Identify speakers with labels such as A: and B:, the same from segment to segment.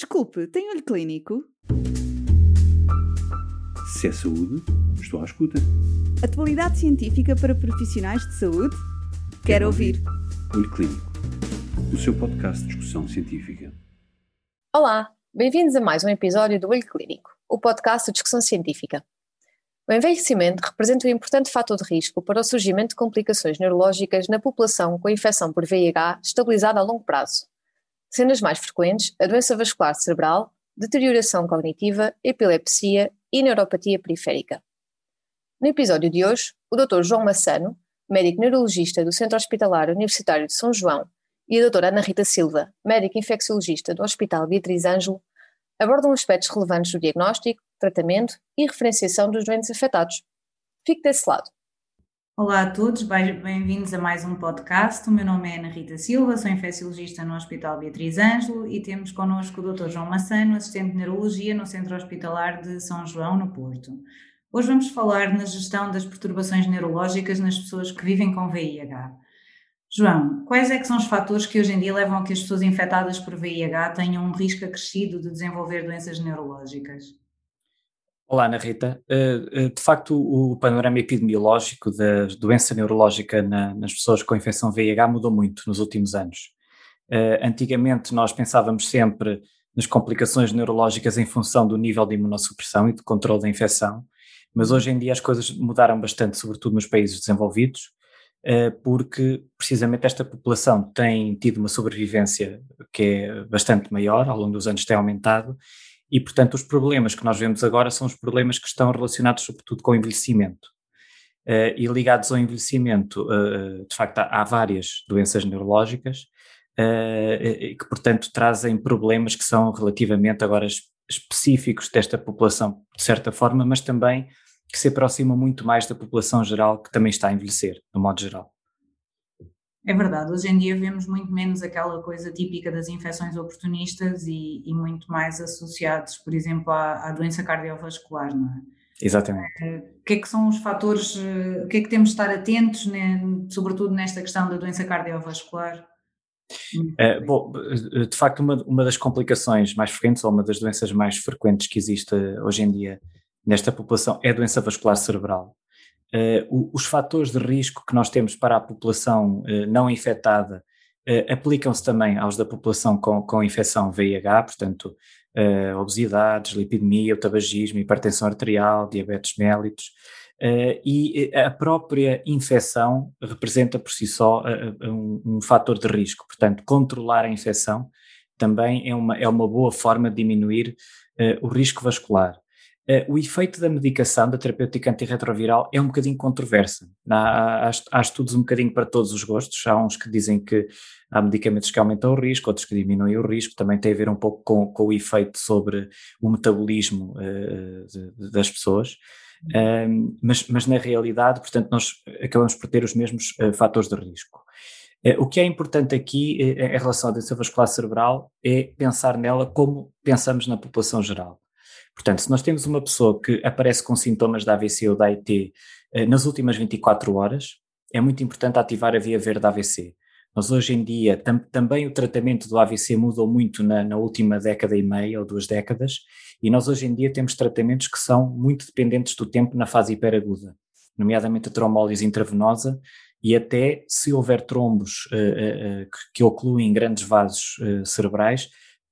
A: Desculpe, tem olho clínico?
B: Se é saúde, estou à escuta.
A: Atualidade científica para profissionais de saúde? Quero, Quero ouvir.
B: ouvir. Olho Clínico, o seu podcast de discussão científica.
C: Olá, bem-vindos a mais um episódio do Olho Clínico, o podcast de discussão científica. O envelhecimento representa um importante fator de risco para o surgimento de complicações neurológicas na população com infecção por VIH estabilizada a longo prazo, sendo as mais frequentes a doença vascular cerebral, deterioração cognitiva, epilepsia e neuropatia periférica. No episódio de hoje, o Dr. João Massano, médico neurologista do Centro Hospitalar Universitário de São João, e a Dra. Ana Rita Silva, médica infecciologista do Hospital Beatriz Ângelo, abordam aspectos relevantes do diagnóstico, tratamento e referenciação dos doentes afetados. Fique desse lado.
D: Olá a todos, bem-vindos a mais um podcast. O meu nome é Ana Rita Silva, sou infecciologista no Hospital Beatriz Ângelo e temos connosco o Dr. João Massano, assistente de neurologia no Centro Hospitalar de São João, no Porto. Hoje vamos falar na gestão das perturbações neurológicas nas pessoas que vivem com VIH. João, quais é que são os fatores que hoje em dia levam a que as pessoas infectadas por VIH tenham um risco acrescido de desenvolver doenças neurológicas?
E: Olá, Ana Rita. Eh, eh, de facto, o panorama epidemiológico da doença neurológica nas pessoas com infecção VIH mudou muito nos últimos anos. Eh, antigamente, nós pensávamos sempre nas complicações neurológicas em função do nível de imunossupressão e de controle da infecção, mas hoje em dia as coisas mudaram bastante, sobretudo nos países desenvolvidos, porque precisamente esta população tem tido uma sobrevivência que é bastante maior, ao longo dos anos tem aumentado, e, portanto, os problemas que nós vemos agora são os problemas que estão relacionados, sobretudo, com o envelhecimento. Uh, e ligados ao envelhecimento, uh, de facto, há, há, várias doenças neurológicas uh, que, portanto, trazem problemas que são relativamente agora específicos desta população, de certa forma, mas também que se aproximam muito mais da população geral que também está a envelhecer, no modo geral.
D: É verdade, hoje em dia vemos muito menos aquela coisa típica das infecções oportunistas e, e muito mais associados, por exemplo, à, à, doença cardiovascular, não é?
E: Exatamente.
D: Eh, o que é que são os fatores, eh, o que é que temos de estar atentos, né, sobretudo nesta questão da doença cardiovascular?
E: É, bom, de facto, uma, uma das complicações mais frequentes, ou uma das doenças mais frequentes que existe hoje em dia nesta população é a doença vascular cerebral. Uh, os fatores de risco que nós temos para a população uh, não infectada uh, aplicam-se também aos da população com, com infecção VIH, portanto, obesidade, lipidemia, o tabagismo, hipertensão arterial, diabetes mellitus, e a própria infecção representa por si só um, um fator de risco, portanto, controlar a infecção também é uma, é uma boa forma de diminuir o risco vascular. Uh, o efeito da medicação, da terapêutica antirretroviral, é um bocadinho controverso. Há, há, há, estudos um bocadinho para todos os gostos. Há uns que dizem que há medicamentos que aumentam o risco, outros que diminuem o risco. Também tem a ver um pouco com, com o efeito sobre o metabolismo uh, de, das pessoas. Uh, mas, mas, na realidade, portanto, nós acabamos por ter os mesmos uh, fatores de risco. o que é importante aqui em relação à doença vascular cerebral é pensar nela como pensamos na população geral. Portanto, se nós temos uma pessoa que aparece com sintomas da AVC ou da AIT eh, nas últimas 24 horas, é muito importante ativar a via verde AVC. Nós hoje em dia, tam, também o tratamento do AVC mudou muito na, na, última década e meia ou duas décadas, e nós hoje em dia temos tratamentos que são muito dependentes do tempo na fase hiperaguda, nomeadamente a trombólise intravenosa, e até se houver trombos uh, uh, que, que ocluem grandes vasos cerebrais,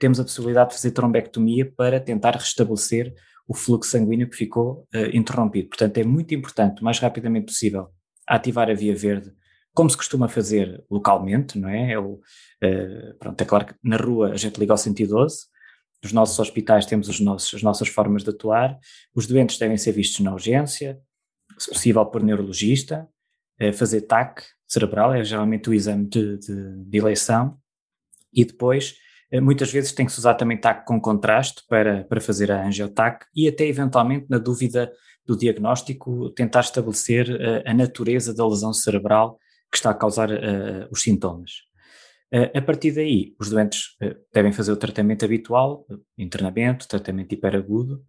E: temos a possibilidade de fazer trombectomia para tentar restabelecer o fluxo sanguíneo que ficou uh, interrompido. Portanto, é muito importante, o mais rapidamente possível, ativar a via verde, como se costuma fazer localmente, não é? é o, uh, pronto, é claro que na rua a gente liga ao 112, nos nossos hospitais temos os nossos, as nossas formas de atuar, os doentes devem ser vistos na urgência, se possível por neurologista, uh, fazer TAC cerebral, é geralmente o exame de, de, de eleição, e depois muitas vezes tem que se usar também TAC com contraste para, para fazer a angiotac e até eventualmente, na dúvida do diagnóstico, tentar estabelecer a, eh, a natureza da lesão cerebral que está a causar uh, os sintomas. A partir daí, os doentes devem fazer o tratamento habitual, internamento, tratamento hiperagudo,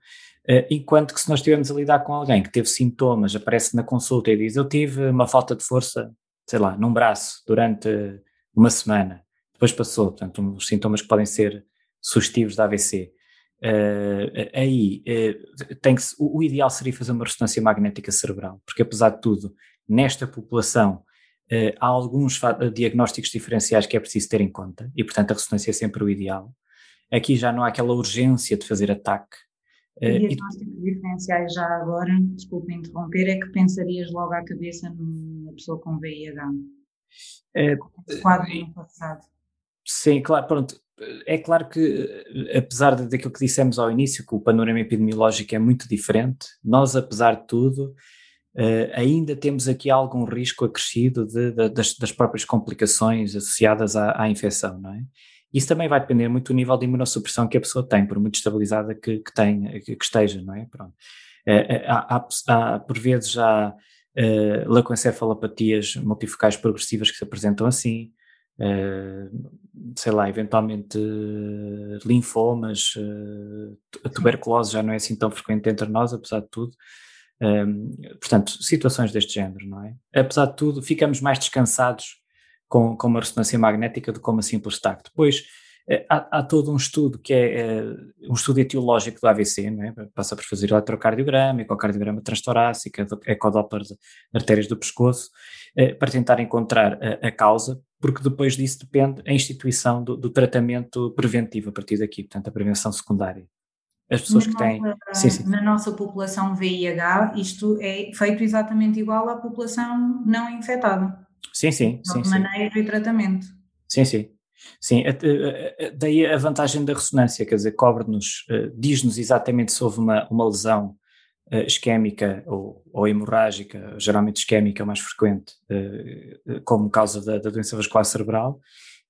E: enquanto que se nós estivermos a lidar com alguém que teve sintomas, aparece na consulta e diz eu tive uma falta de força, sei lá, num braço durante uma semana, depois passou. Portanto, os sintomas que podem ser sugestivos da AVC. Uh, aí uh, tem que, o, o, ideal seria fazer uma ressonância magnética cerebral, porque apesar de tudo, nesta população uh, há alguns diagnósticos diferenciais que é preciso ter em conta e, portanto, a ressonância é sempre o ideal. Aqui já não há aquela urgência de fazer ataque.
D: Diagnósticos e... diferenciais já agora, desculpe interromper, é que pensarias logo à cabeça numa pessoa com VIH? É, quadro no passado.
E: Sim, claro, pronto é claro que, eh, apesar daquilo que dissemos ao início, que o panorama epidemiológico é muito diferente, nós, apesar de tudo, uh, ainda temos aqui algum risco acrescido de, de, das, das, próprias complicações associadas à, à, infecção, não é? Isso também vai depender muito do nível de imunossupressão que a pessoa tem, por muito estabilizada que, que, tenha, que, esteja, não é? Pronto. Uh, há, há, há, por vezes, já uh, leucoencefalopatias multifocais progressivas que se apresentam assim, sei lá, eventualmente uh, linfomas, uh, a tuberculose já não é assim tão frequente entre nós, apesar de tudo. Um, portanto, situações deste género, não é? Apesar de tudo, ficamos mais descansados com, com uma ressonância magnética do que com uma simples TAC. Depois, há, há, todo um estudo que é, um estudo etiológico do AVC, não é? Passa por fazer eletrocardiograma, ecocardiograma transtorácico, ecodoppler de artérias do pescoço, para tentar encontrar a, a causa, porque depois disso depende a instituição do, do, tratamento preventivo a partir daqui, portanto, a prevenção secundária. As pessoas na que têm.
D: Nossa, sim, sim. Na nossa população VIH, isto é feito exatamente igual à população não infectada.
E: Sim, sim.
D: De maneira e tratamento.
E: Sim, sim. Sim, daí a vantagem da ressonância, quer dizer, cobre-nos, eh, diz-nos exatamente se houve uma, uma lesão isquémica ou, ou, hemorrágica, geralmente isquémica é mais frequente, uh, como causa da, da, doença vascular cerebral,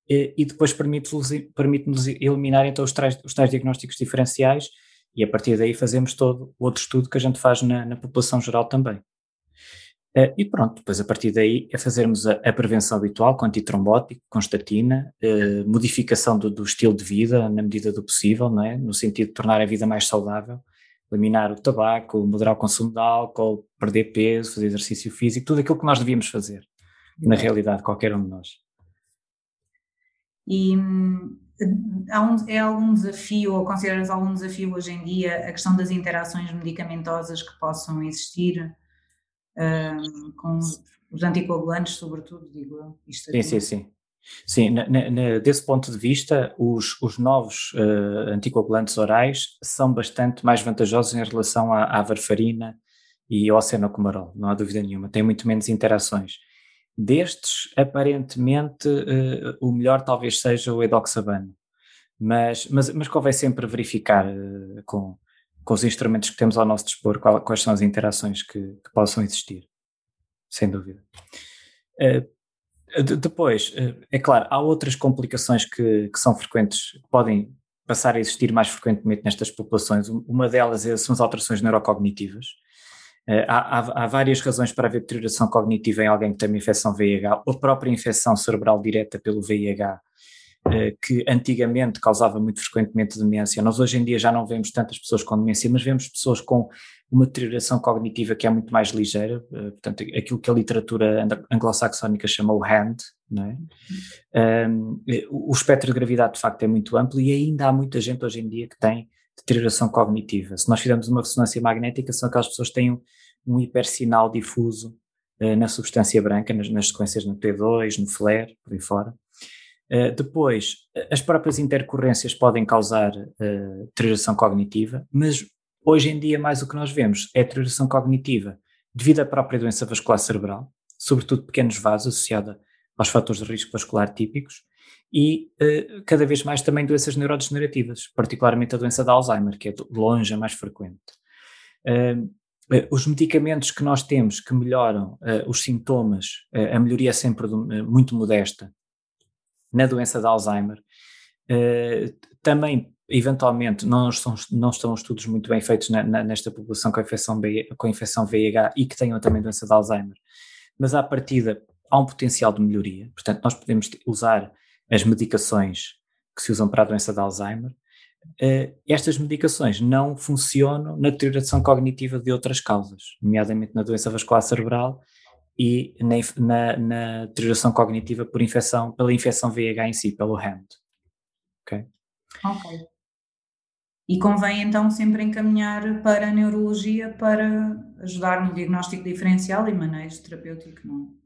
E: e depois permite-nos permite eliminar então os tais, os tais diagnósticos diferenciais e a partir daí fazemos todo o outro estudo que a gente faz na, na população geral também. Uh, e pronto, depois a partir daí é fazermos a, a prevenção habitual com antitrombótico, com estatina, uh, modificação do, do, estilo de vida na medida do possível, não é? no sentido de tornar a vida mais saudável, eliminar o tabaco, moderar o consumo de álcool, perder peso, fazer exercício físico, tudo aquilo que nós devíamos fazer, na realidade, qualquer um de nós.
D: E hum, é algum desafio, ou consideras algum desafio hoje em dia a questão das interações medicamentosas que possam existir um, com os anticoagulantes, sobretudo, digo eu?
E: Isto sim, sim, sim. Sim, na, na, desse ponto de vista, os, os novos uh, anticoagulantes orais são bastante mais vantajosos em relação à, à varfarina e ao cenocomarol, não há dúvida nenhuma, tem muito menos interações. Destes, aparentemente, uh, o melhor talvez seja o edoxabano, mas, mas, mas convém sempre verificar uh, com, com os instrumentos que temos ao nosso dispor qual, quais são as interações que, que possam existir, sem dúvida. Uh, depois, eh, é claro, há outras complicações que, que, são frequentes, que podem passar a existir mais frequentemente nestas populações. Uma delas é, são as alterações neurocognitivas. Eh, há, há, há, várias razões para haver deterioração cognitiva em alguém que tem uma infecção VIH, ou própria infecção cerebral direta pelo VIH, eh, que antigamente causava muito frequentemente demência. Nós hoje em dia já não vemos tantas pessoas com demência, mas vemos pessoas com uma deterioração cognitiva que é muito mais ligeira, eh, portanto, aquilo que a literatura anglo-saxónica chama o HAND, é? Um, o espectro de gravidade de facto é muito amplo e ainda há muita gente hoje em dia que tem deterioração cognitiva. Se nós fizermos uma ressonância magnética, são aquelas pessoas que têm um, um hipersinal difuso uh, na substância branca, nas, nas sequências no T2, no FLAIR, por aí fora. Uh, depois, as próprias intercorrências podem causar uh, deterioração cognitiva, mas hoje em dia mais o que nós vemos é deterioração cognitiva devido à própria doença vascular cerebral, sobretudo pequenos vasos associada aos fatores de risco vascular típicos, e uh, cada vez mais também doenças neurodegenerativas, particularmente a doença de Alzheimer, que é de longe a mais frequente. os medicamentos que nós temos que melhoram os sintomas, a melhoria é sempre muito modesta, na doença de Alzheimer. Uh, também, eventualmente, não estão, não estão estudos muito bem feitos na, na, nesta população com infecção B, com infecção VIH e que tenham também doença de Alzheimer, mas à partida há um potencial de melhoria, portanto nós podemos usar as medicações que se usam para a doença de Alzheimer, uh, estas medicações não funcionam na deterioração cognitiva de outras causas, nomeadamente na doença vascular cerebral e na, na, na deterioração cognitiva por infecção, pela infecção VIH em si, pelo HAND. Okay?
D: Ok. E convém então sempre encaminhar para a neurologia para ajudar no diagnóstico diferencial e manejo terapêutico, não é?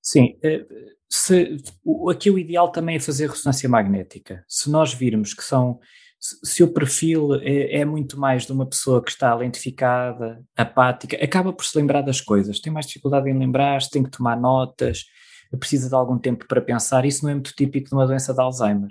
E: Sim, eh, se, aqui o ideal também é fazer ressonância magnética. Se nós virmos que são, se o perfil é, é, muito mais de uma pessoa que está lentificada, apática, acaba por se lembrar das coisas, tem mais dificuldade em lembrar, tem que tomar notas, precisa de algum tempo para pensar. Isso não é muito típico de uma doença de Alzheimer.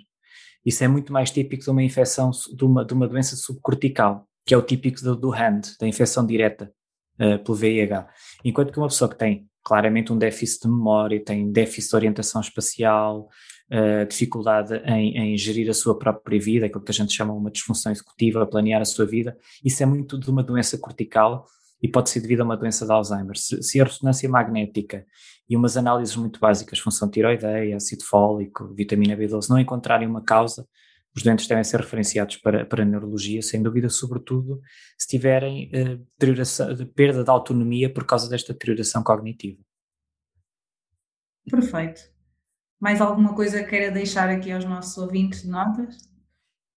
E: Isso é muito mais típico de uma infecção, de uma, de uma doença subcortical, que é o típico do, do HAND, da infecção direta uh, pelo VIH. Enquanto que uma pessoa que tem claramente um déficit de memória, tem déficit de orientação espacial, uh, dificuldade em, em, gerir a sua própria vida, aquilo que a gente chama uma disfunção executiva, planear a sua vida, isso é muito de uma doença cortical e pode ser devido a uma doença de Alzheimer. Se, se a ressonância magnética e umas análises muito básicas, função tiroideia, ácido fólico, vitamina B12, não encontrarem uma causa, os doentes devem ser referenciados para, para a neurologia, sem dúvida, sobretudo se tiverem eh, perda de autonomia por causa desta deterioração cognitiva.
D: Perfeito. Mais alguma coisa queira deixar aqui aos nossos ouvintes de notas?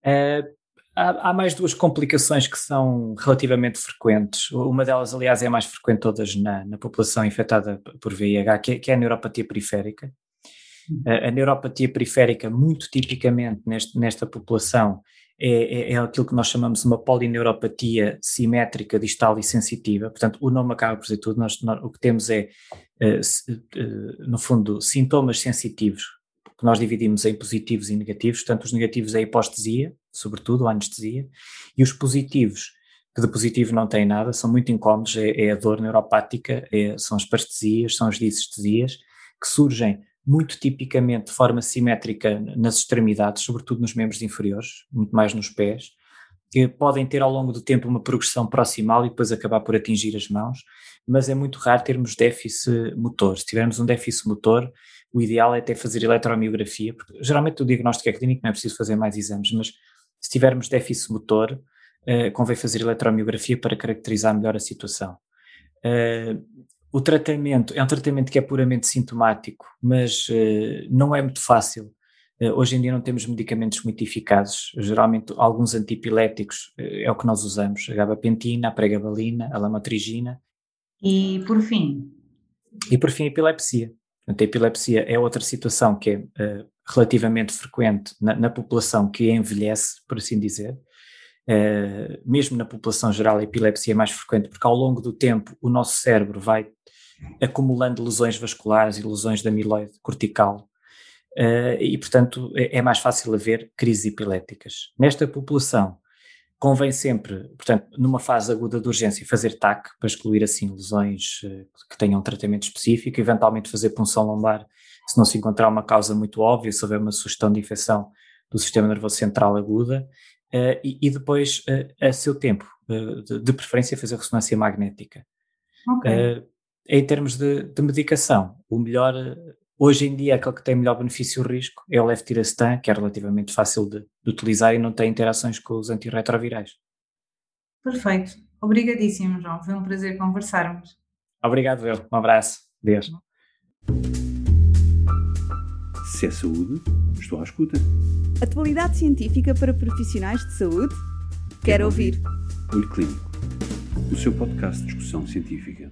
E: Uh, há, há, mais duas complicações que são relativamente frequentes. Uma delas, aliás, é a mais frequente todas na, na população infectada por VIH, que é, que é a neuropatia periférica. A, a neuropatia periférica, muito tipicamente neste, nesta população, é, é, é, aquilo que nós chamamos uma polineuropatia simétrica, distal e sensitiva. Portanto, o nome acaba por dizer tudo. Nós, nós, o que temos é, uh, uh, no fundo, sintomas sensitivos, que nós dividimos em positivos e negativos. Portanto, os negativos é a hipostesia, sobretudo a anestesia, e os positivos, que de positivo não têm nada, são muito incómodos, é, é a dor neuropática, é, são as parestesias, são as disestesias, que surgem muito tipicamente de forma simétrica nas extremidades, sobretudo nos membros inferiores, muito mais nos pés, que podem ter ao longo do tempo uma progressão proximal e depois acabar por atingir as mãos, mas é muito raro termos déficit motor. Se tivermos um déficit motor, o ideal é até fazer eletromiografia, porque geralmente o diagnóstico é clínico, não é preciso fazer mais exames, mas se tivermos déficit motor, uh, convém fazer eletromiografia para caracterizar melhor a situação. Uh, o tratamento é um tratamento que é puramente sintomático, mas uh, não é muito fácil. Uh, hoje em dia não temos medicamentos muito eficazes. Geralmente, alguns antipiléticos uh, é o que nós usamos: a gabapentina, a pregabalina, a lamotrigina.
D: E por fim?
E: E por fim, a epilepsia. Portanto, a epilepsia é outra situação que é relativamente frequente na, na, população que envelhece, por assim dizer. Uh, mesmo na população geral, a epilepsia é mais frequente porque ao longo do tempo o nosso cérebro vai acumulando lesões vasculares e lesões da amiloide cortical uh, e, portanto, é, é, mais fácil haver crises epiléticas. Nesta população, convém sempre, portanto, numa fase aguda de urgência, fazer TAC para excluir assim lesões uh, que tenham um tratamento específico, eventualmente fazer punção lombar se não se encontrar uma causa muito óbvia, se houver uma sugestão de infecção do sistema nervoso central aguda, uh, e, e, depois, uh, a seu tempo, uh, de, de, preferência, fazer ressonância magnética. Okay. Em termos de, de, medicação, o melhor, hoje em dia, aquele que tem melhor benefício-risco é o levetiracetam, que é relativamente fácil de, de, utilizar e não tem interações com os antirretrovirais.
D: Perfeito. Obrigadíssimo, João. Foi um prazer conversarmos.
E: Obrigado, eu. Um abraço. Deus.
B: Se é saúde, estou à escuta.
A: Atualidade científica para profissionais de saúde? Quero, Quero ouvir.
B: ouvir. Olho Clínico, o seu podcast de discussão científica.